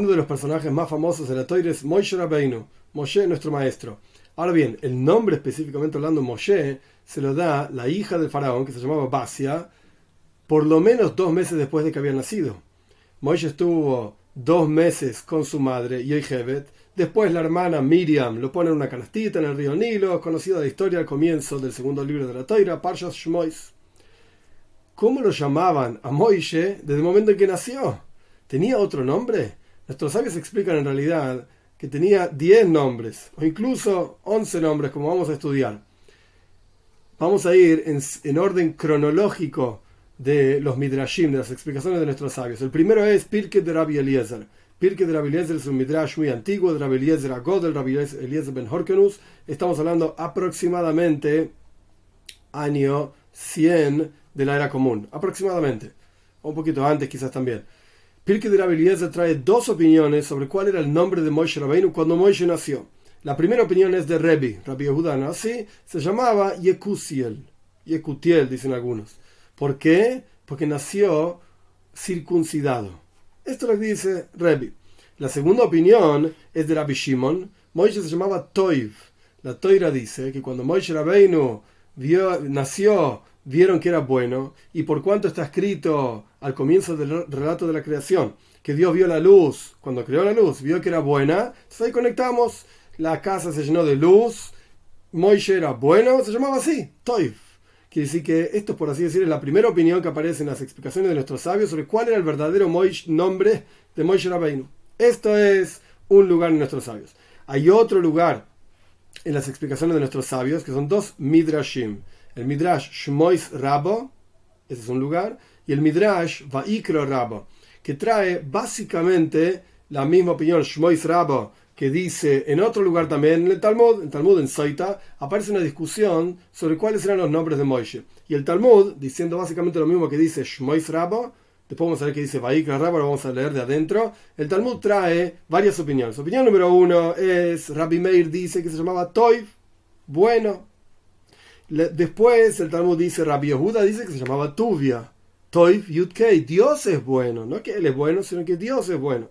uno de los personajes más famosos de la Torah es Moshe Rabbeinu, Moshe nuestro maestro. Ahora bien, el nombre específicamente hablando Moshe se lo da la hija del faraón que se llamaba Basia por lo menos dos meses después de que había nacido. Moshe estuvo dos meses con su madre, Yochebet. Después la hermana Miriam lo pone en una canastita en el río Nilo, conocida la historia al comienzo del segundo libro de la Torah, Parshas Shmois. ¿Cómo lo llamaban a Moishe desde el momento en que nació? ¿Tenía otro nombre? Nuestros sabios explican en realidad que tenía 10 nombres, o incluso 11 nombres, como vamos a estudiar. Vamos a ir en, en orden cronológico de los midrashim, de las explicaciones de nuestros sabios. El primero es Pirke de Rabbi Eliezer. Pirke de Rabbi Eliezer es un midrash muy antiguo, de Rabbi Eliezer Agod, del Rabbi Eliezer Ben Horkenus. Estamos hablando aproximadamente año 100 de la era común, aproximadamente. Un poquito antes quizás también. Pirke de Rabbi Eliezer trae dos opiniones sobre cuál era el nombre de Moshe Rabbeinu cuando Moshe nació. La primera opinión es de Rebbe, Rabbi Yehuda, así se llamaba Yekusiel, Yekutiel, dicen algunos. ¿Por qué? Porque nació circuncidado. Esto lo dice Rebbe. La segunda opinión es de Rabbi Shimon. Moisés se llamaba Toiv. La Toira dice que cuando Moisés Rabbeinu vio, nació, vieron que era bueno, y por cuanto está escrito al comienzo del relato de la creación, que Dios vio la luz, cuando creó la luz, vio que era buena, entonces ahí conectamos, la casa se llenó de luz, Moisés era bueno, se llamaba así, Toiv. Quiere decir que esto, por así decir, es la primera opinión que aparece en las explicaciones de nuestros sabios sobre cuál era el verdadero nombre de Moishe Rabbeinu. Esto es un lugar en nuestros sabios. Hay otro lugar en las explicaciones de nuestros sabios que son dos midrashim. El midrash Shmois Rabo, ese es un lugar, y el midrash Vaikro Rabo, que trae básicamente la misma opinión. Shmois Rabo que dice en otro lugar también, en el Talmud, en Talmud en Saita, aparece una discusión sobre cuáles eran los nombres de Moishe. Y el Talmud, diciendo básicamente lo mismo que dice Shmois Rabbo, después vamos a ver qué dice Vaikra Rabbo, lo vamos a leer de adentro. El Talmud trae varias opiniones. Opinión número uno es Rabbi Meir dice que se llamaba Toiv, bueno. Después el Talmud dice Rabbi Yehuda dice que se llamaba Tuvia, Toiv Yudkei, Dios es bueno, no que él es bueno, sino que Dios es bueno.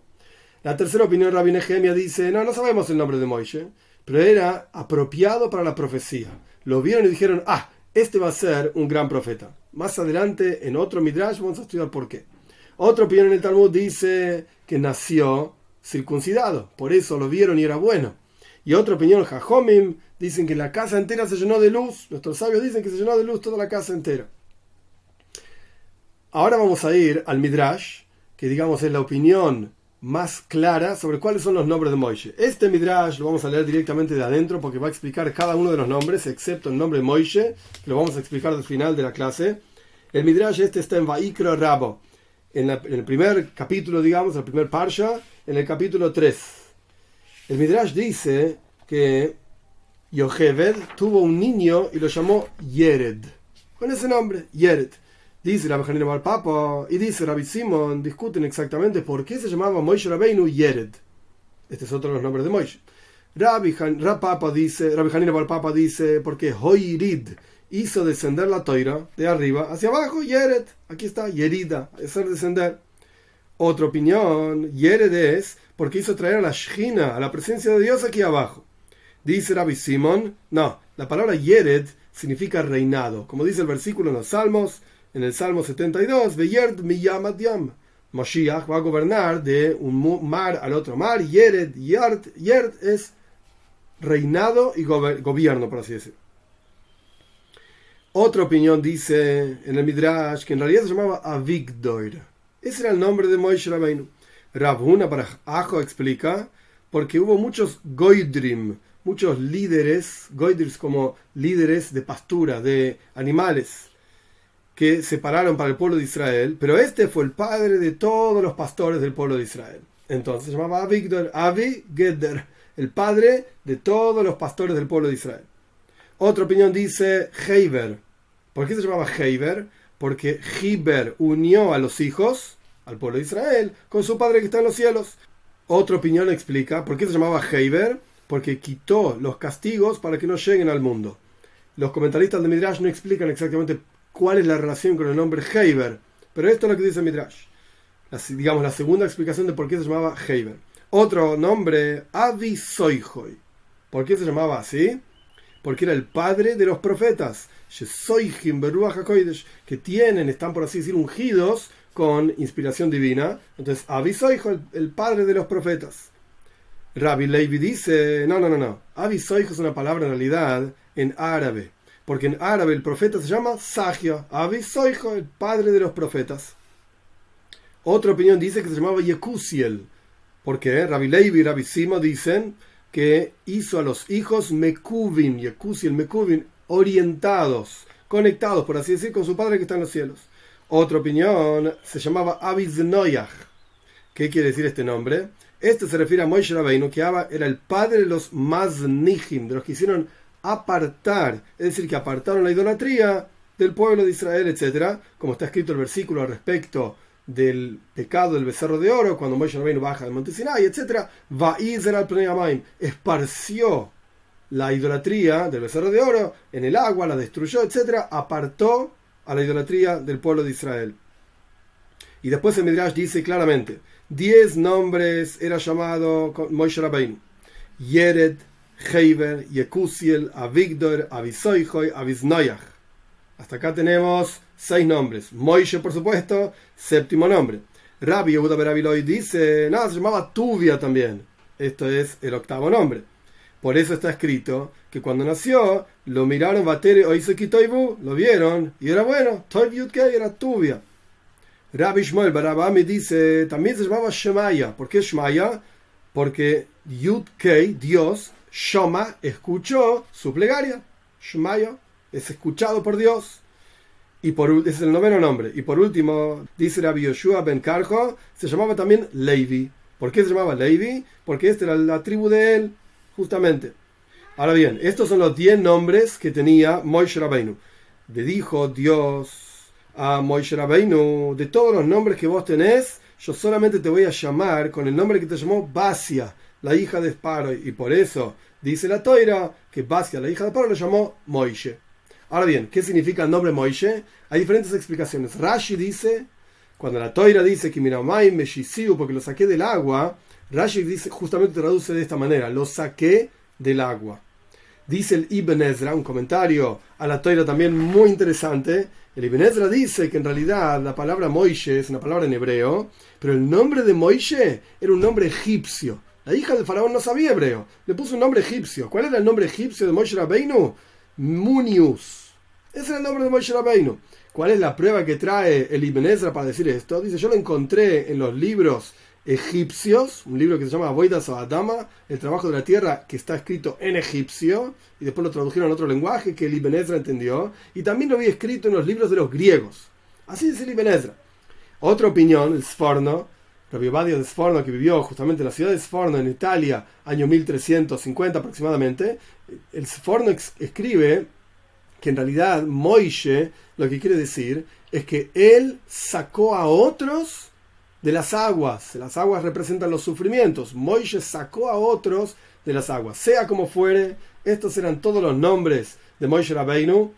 La tercera opinión, Rabbi Nehemia dice, no, no sabemos el nombre de Moishe, pero era apropiado para la profecía. Lo vieron y dijeron, ah, este va a ser un gran profeta. Más adelante, en otro Midrash, vamos a estudiar por qué. Otra opinión en el Talmud dice que nació circuncidado, por eso lo vieron y era bueno. Y otra opinión, Jajomim, dicen que la casa entera se llenó de luz. Nuestros sabios dicen que se llenó de luz toda la casa entera. Ahora vamos a ir al Midrash, que digamos es la opinión más clara sobre cuáles son los nombres de Moishe. Este Midrash lo vamos a leer directamente de adentro porque va a explicar cada uno de los nombres, excepto el nombre Moishe, que lo vamos a explicar al final de la clase. El Midrash este está en Vaikro Rabo, en, el primer capítulo, digamos, el primer Parsha, en el capítulo 3. El Midrash dice que Yocheved tuvo un niño y lo llamó Yered, con ese nombre, Yered. Dice Rabbi Hanina Bar Papa y dice Rabbi Simon, discuten exactamente por qué se llamaba Moishe Rabbeinu Yered. Este es otro de los nombres de Moishe. Rabbi, Han, Papa dice, Rabbi Hanina dice, porque Hoirid hizo descender la toira de arriba hacia abajo, Yered. Aquí está, Yerida, hacer descender. Otra opinión, Yered es porque hizo traer a la Shina, a la presencia de Dios aquí abajo. Dice Rabbi Simon, no, la palabra Yered significa reinado. Como dice el versículo en los Salmos, en el Salmo 72, Veyerd Miyamat Yam. Moshiach va a gobernar de un mar al otro mar. Yered, Yerd, Yerd es reinado y gobierno, por así decirlo. Otra opinión dice en el Midrash que en realidad se llamaba Avigdor. Ese era el nombre de Moishe Rabbeinu. Rabhuna para Ajo explica porque hubo muchos goidrim, muchos líderes, goidris como líderes de pastura, de animales, que separaron para el pueblo de Israel, pero este fue el padre de todos los pastores del pueblo de Israel. Entonces se llamaba Avigdor, Avi Gedder, el padre de todos los pastores del pueblo de Israel. Otra opinión dice Heiber. ¿Por qué se llamaba Heiber? Porque Hiber unió a los hijos, al pueblo de Israel, con su padre que está en los cielos. Otra opinión explica por qué se llamaba Heiber, porque quitó los castigos para que no lleguen al mundo. Los comentaristas de Midrash no explican exactamente cuál es la relación con el nombre Heiber. Pero esto es lo que dice Midrash. digamos la segunda explicación de por qué se llamaba Heiber. Otro nombre, Avisoijoy. ¿Por qué se llamaba así? Porque era el padre de los profetas, que tienen, están por así decir, ungidos con inspiración divina. Entonces, Avisoijo, el, padre de los profetas. Rabbi Levi dice, no, no, no, no. Avisoijo es una palabra en realidad en árabe, porque en árabe el profeta se llama Sahia, Avisoijo, el padre de los profetas. Otra opinión dice que se llamaba Yekusiel, porque Rabbi Levi y Rabbi dicen que hizo a los hijos Mekuvin, Yekusiel, Mekuvin, orientados, conectados, por así decir, con su padre que está en los cielos. Otra opinión se llamaba Abiznojach. ¿Qué quiere decir este nombre? Este se refiere a Moishe Rabbeinu, que era el padre de los Maznihim, de los que hicieron apartar, es decir, que apartaron la idolatría del pueblo de Israel, etc. Como está escrito el versículo al respecto del pecado del becerro de oro, cuando Moishe Rabbeinu baja del monte Sinai, etc. Al esparció la idolatría del becerro de oro en el agua, la destruyó, etc. Apartó a la idolatría del pueblo de Israel. Y después el Midrash dice claramente, diez nombres era llamado Moshe Rabbeinu. Yered, Heiber, Yekusiel, Avigdor, Avisoijoy, Avisnoyach. Hasta acá tenemos seis nombres. Moishe, por supuesto, séptimo nombre. Rabbi Yehuda Berabiloy dice, no, se llamaba Tuvia también. Esto es el octavo nombre. Por eso está escrito que cuando nació, lo miraron Batere Oisekitoibu, lo vieron, y era bueno, Toiv era Tuvia. Rabbi Shmuel Barabami dice, también se llamaba Shemaya. ¿Por qué Shemaya? Porque Yud Dios, Shoma, escuchó su plegaria. Shemaya es escuchado por Dios. Y por, es el noveno nombre. Y por último, dice Rabbi Yoshua Ben Karjo, se llamaba también Levi. ¿Por qué se llamaba Levi? Porque esta era la tribu de él, justamente. Ahora bien, estos son los diez nombres que tenía Moishe Rabbeinu. Le dijo Dios a Moishe Rabbeinu, de todos los nombres que vos tenés, yo solamente te voy a llamar con el nombre que te llamó Basia, la hija de Sparo, y por eso dice la toira que Basia, la hija de Sparo, lo llamó Moishe. Ahora bien, ¿qué significa el nombre Moishe? Hay diferentes explicaciones. Rashi dice, cuando la toira dice que Miramai me porque lo saqué del agua, Rashi dice, justamente traduce de esta manera, lo saqué del agua. Dice el Ibn Ezra, un comentario a la toira también muy interesante, el Ibn Ezra dice que en realidad la palabra Moishe es una palabra en hebreo, pero el nombre de Moishe era un nombre egipcio. La hija del faraón no sabía hebreo, le puso un nombre egipcio. ¿Cuál era el nombre egipcio de Moishe Rabbeinu? Munius. Ese era el nombre de Moishe Rabbeinu. ¿Cuál es la prueba que trae el para decir esto? Dice, yo lo encontré en los libros egipcios, un libro que se llama Boidas Adama, el trabajo de la tierra, que está escrito en egipcio, y después lo tradujeron a otro lenguaje que el Ibn entendió, y también lo había escrito en los libros de los griegos. Así dice el Ibn. Otra opinión, el Sforno, Rabbi Badio de Sforno, que vivió justamente en la ciudad de Sforno, en Italia, año 1350 aproximadamente, el Sforno escribe que en realidad Moishe lo que quiere decir es que él sacó a otros de las aguas. Las aguas representan los sufrimientos. Moisés sacó a otros de las aguas. Sea como fuere, estos eran todos los nombres de Moisés Rabbeinu.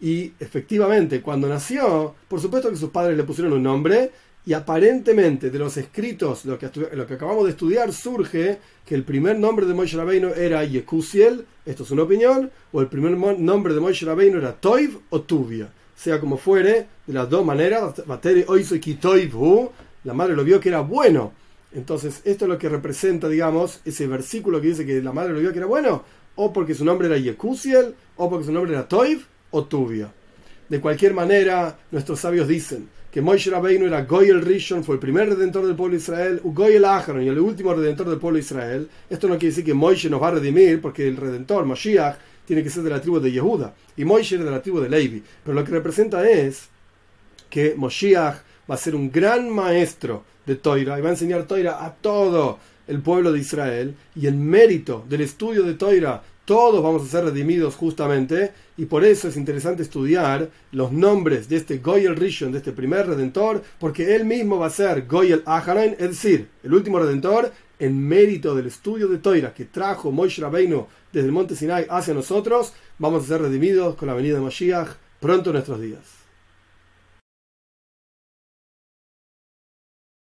Y efectivamente, cuando nació, por supuesto que sus padres le pusieron un nombre. Y aparentemente de los escritos, lo que, lo que acabamos de estudiar, surge que el primer nombre de Moisés Rabbeinu era Yekusiel, esto es una opinión, o el primer nombre de Moisés Rabbeinu era Toiv o Tuvia. Sea como fuere, de las dos maneras, la madre lo vio que era bueno. Entonces, esto es lo que representa, digamos, ese versículo que dice que la madre lo vio que era bueno, o porque su nombre era Yekusiel, o porque su nombre era Toiv o Tuvia. De cualquier manera, nuestros sabios dicen que Moshe Rabbeinu era Goyel Rishon, fue el primer redentor del pueblo de Israel, Goyel Aharon y el último redentor del pueblo de Israel. Esto no quiere decir que Moshe nos va a redimir, porque el redentor, Moshiach, tiene que ser de la tribu de Yehuda, y Moshe era de la tribu de Levi. Pero lo que representa es que Moshiach va a ser un gran maestro de Toira y va a enseñar Toira a todo el pueblo de Israel y el mérito del estudio de Toira todos vamos a ser redimidos justamente y por eso es interesante estudiar los nombres de este Goyel Rishon, de este primer redentor, porque él mismo va a ser Goyel Aharain, es decir, el último redentor en mérito del estudio de Toira que trajo Moshe Rabbeinu desde el monte Sinai hacia nosotros, vamos a ser redimidos con la venida de Mashiach pronto en nuestros días.